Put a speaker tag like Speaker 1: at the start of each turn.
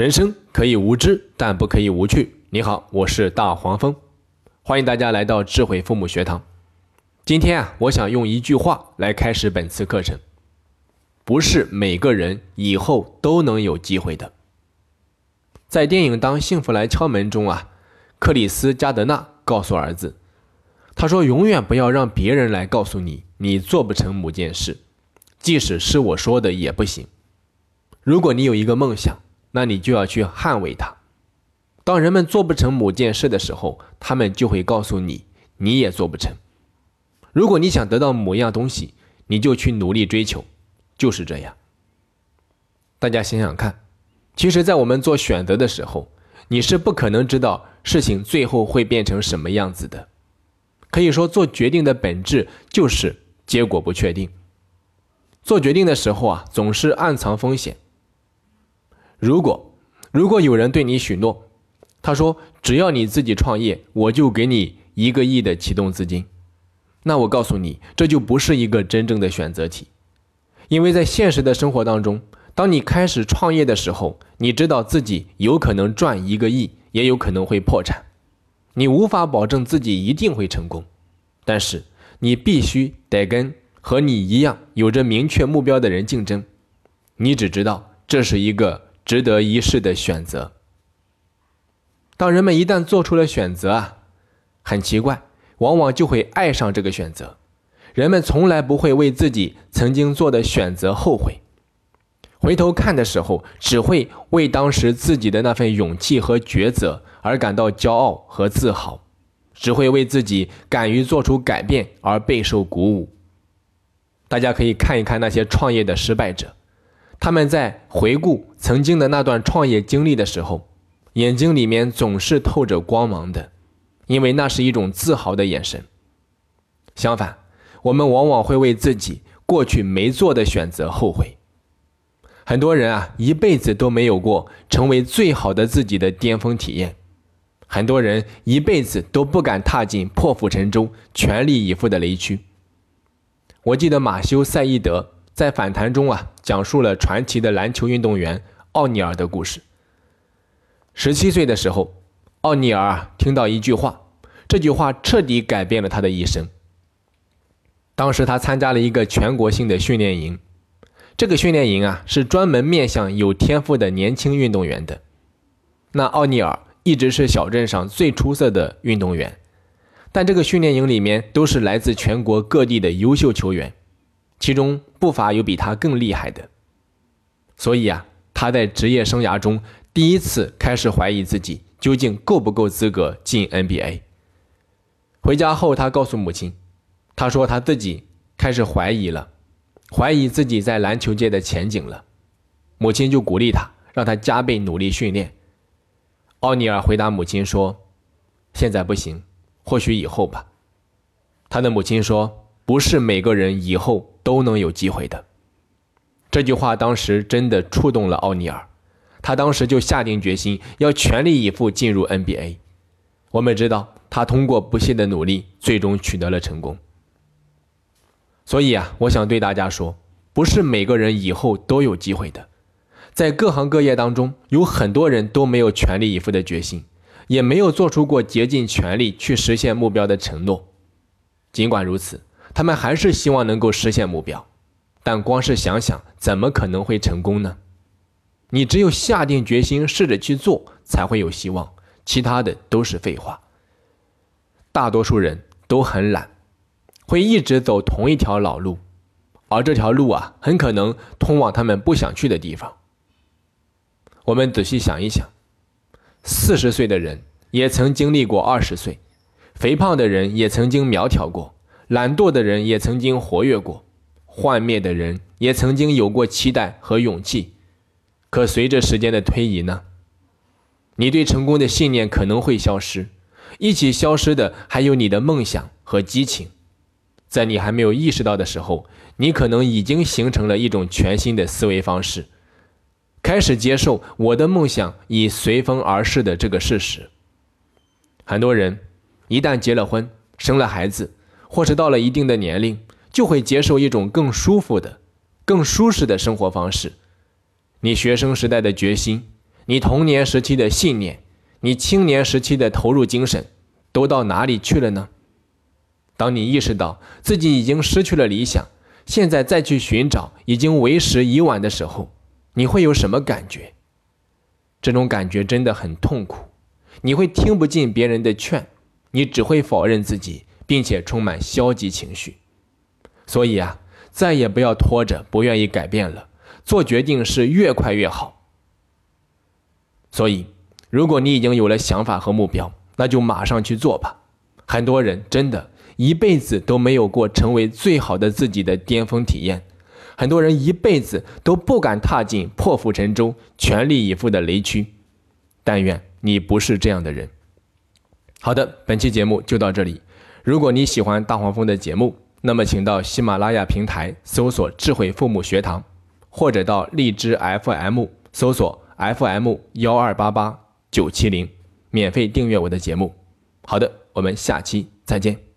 Speaker 1: 人生可以无知，但不可以无趣。你好，我是大黄蜂，欢迎大家来到智慧父母学堂。今天啊，我想用一句话来开始本次课程：不是每个人以后都能有机会的。在电影《当幸福来敲门》中啊，克里斯加德纳告诉儿子，他说：“永远不要让别人来告诉你，你做不成某件事，即使是我说的也不行。如果你有一个梦想。”那你就要去捍卫它。当人们做不成某件事的时候，他们就会告诉你，你也做不成。如果你想得到某样东西，你就去努力追求，就是这样。大家想想看，其实，在我们做选择的时候，你是不可能知道事情最后会变成什么样子的。可以说，做决定的本质就是结果不确定。做决定的时候啊，总是暗藏风险。如果，如果有人对你许诺，他说只要你自己创业，我就给你一个亿的启动资金，那我告诉你，这就不是一个真正的选择题，因为在现实的生活当中，当你开始创业的时候，你知道自己有可能赚一个亿，也有可能会破产，你无法保证自己一定会成功，但是你必须得跟和你一样有着明确目标的人竞争，你只知道这是一个。值得一试的选择。当人们一旦做出了选择啊，很奇怪，往往就会爱上这个选择。人们从来不会为自己曾经做的选择后悔，回头看的时候，只会为当时自己的那份勇气和抉择而感到骄傲和自豪，只会为自己敢于做出改变而备受鼓舞。大家可以看一看那些创业的失败者。他们在回顾曾经的那段创业经历的时候，眼睛里面总是透着光芒的，因为那是一种自豪的眼神。相反，我们往往会为自己过去没做的选择后悔。很多人啊，一辈子都没有过成为最好的自己的巅峰体验。很多人一辈子都不敢踏进破釜沉舟、全力以赴的雷区。我记得马修·赛义德。在反弹中啊，讲述了传奇的篮球运动员奥尼尔的故事。十七岁的时候，奥尼尔听到一句话，这句话彻底改变了他的一生。当时他参加了一个全国性的训练营，这个训练营啊是专门面向有天赋的年轻运动员的。那奥尼尔一直是小镇上最出色的运动员，但这个训练营里面都是来自全国各地的优秀球员。其中不乏有比他更厉害的，所以啊，他在职业生涯中第一次开始怀疑自己究竟够不够资格进 NBA。回家后，他告诉母亲，他说他自己开始怀疑了，怀疑自己在篮球界的前景了。母亲就鼓励他，让他加倍努力训练。奥尼尔回答母亲说：“现在不行，或许以后吧。”他的母亲说：“不是每个人以后。”都能有机会的。这句话当时真的触动了奥尼尔，他当时就下定决心要全力以赴进入 NBA。我们知道，他通过不懈的努力，最终取得了成功。所以啊，我想对大家说，不是每个人以后都有机会的。在各行各业当中，有很多人都没有全力以赴的决心，也没有做出过竭尽全力去实现目标的承诺。尽管如此。他们还是希望能够实现目标，但光是想想，怎么可能会成功呢？你只有下定决心试着去做，才会有希望，其他的都是废话。大多数人都很懒，会一直走同一条老路，而这条路啊，很可能通往他们不想去的地方。我们仔细想一想，四十岁的人也曾经历过二十岁，肥胖的人也曾经苗条过。懒惰的人也曾经活跃过，幻灭的人也曾经有过期待和勇气。可随着时间的推移呢？你对成功的信念可能会消失，一起消失的还有你的梦想和激情。在你还没有意识到的时候，你可能已经形成了一种全新的思维方式，开始接受我的梦想已随风而逝的这个事实。很多人一旦结了婚，生了孩子。或是到了一定的年龄，就会接受一种更舒服的、更舒适的生活方式。你学生时代的决心，你童年时期的信念，你青年时期的投入精神，都到哪里去了呢？当你意识到自己已经失去了理想，现在再去寻找已经为时已晚的时候，你会有什么感觉？这种感觉真的很痛苦，你会听不进别人的劝，你只会否认自己，并且充满消极情绪。所以啊，再也不要拖着不愿意改变了，做决定是越快越好。所以，如果你已经有了想法和目标，那就马上去做吧。很多人真的一辈子都没有过成为最好的自己的巅峰体验，很多人一辈子都不敢踏进破釜沉舟、全力以赴的雷区。但愿你不是这样的人。好的，本期节目就到这里。如果你喜欢大黄蜂的节目，那么请到喜马拉雅平台搜索“智慧父母学堂”，或者到荔枝 FM 搜索。FM 幺二八八九七零，免费订阅我的节目。好的，我们下期再见。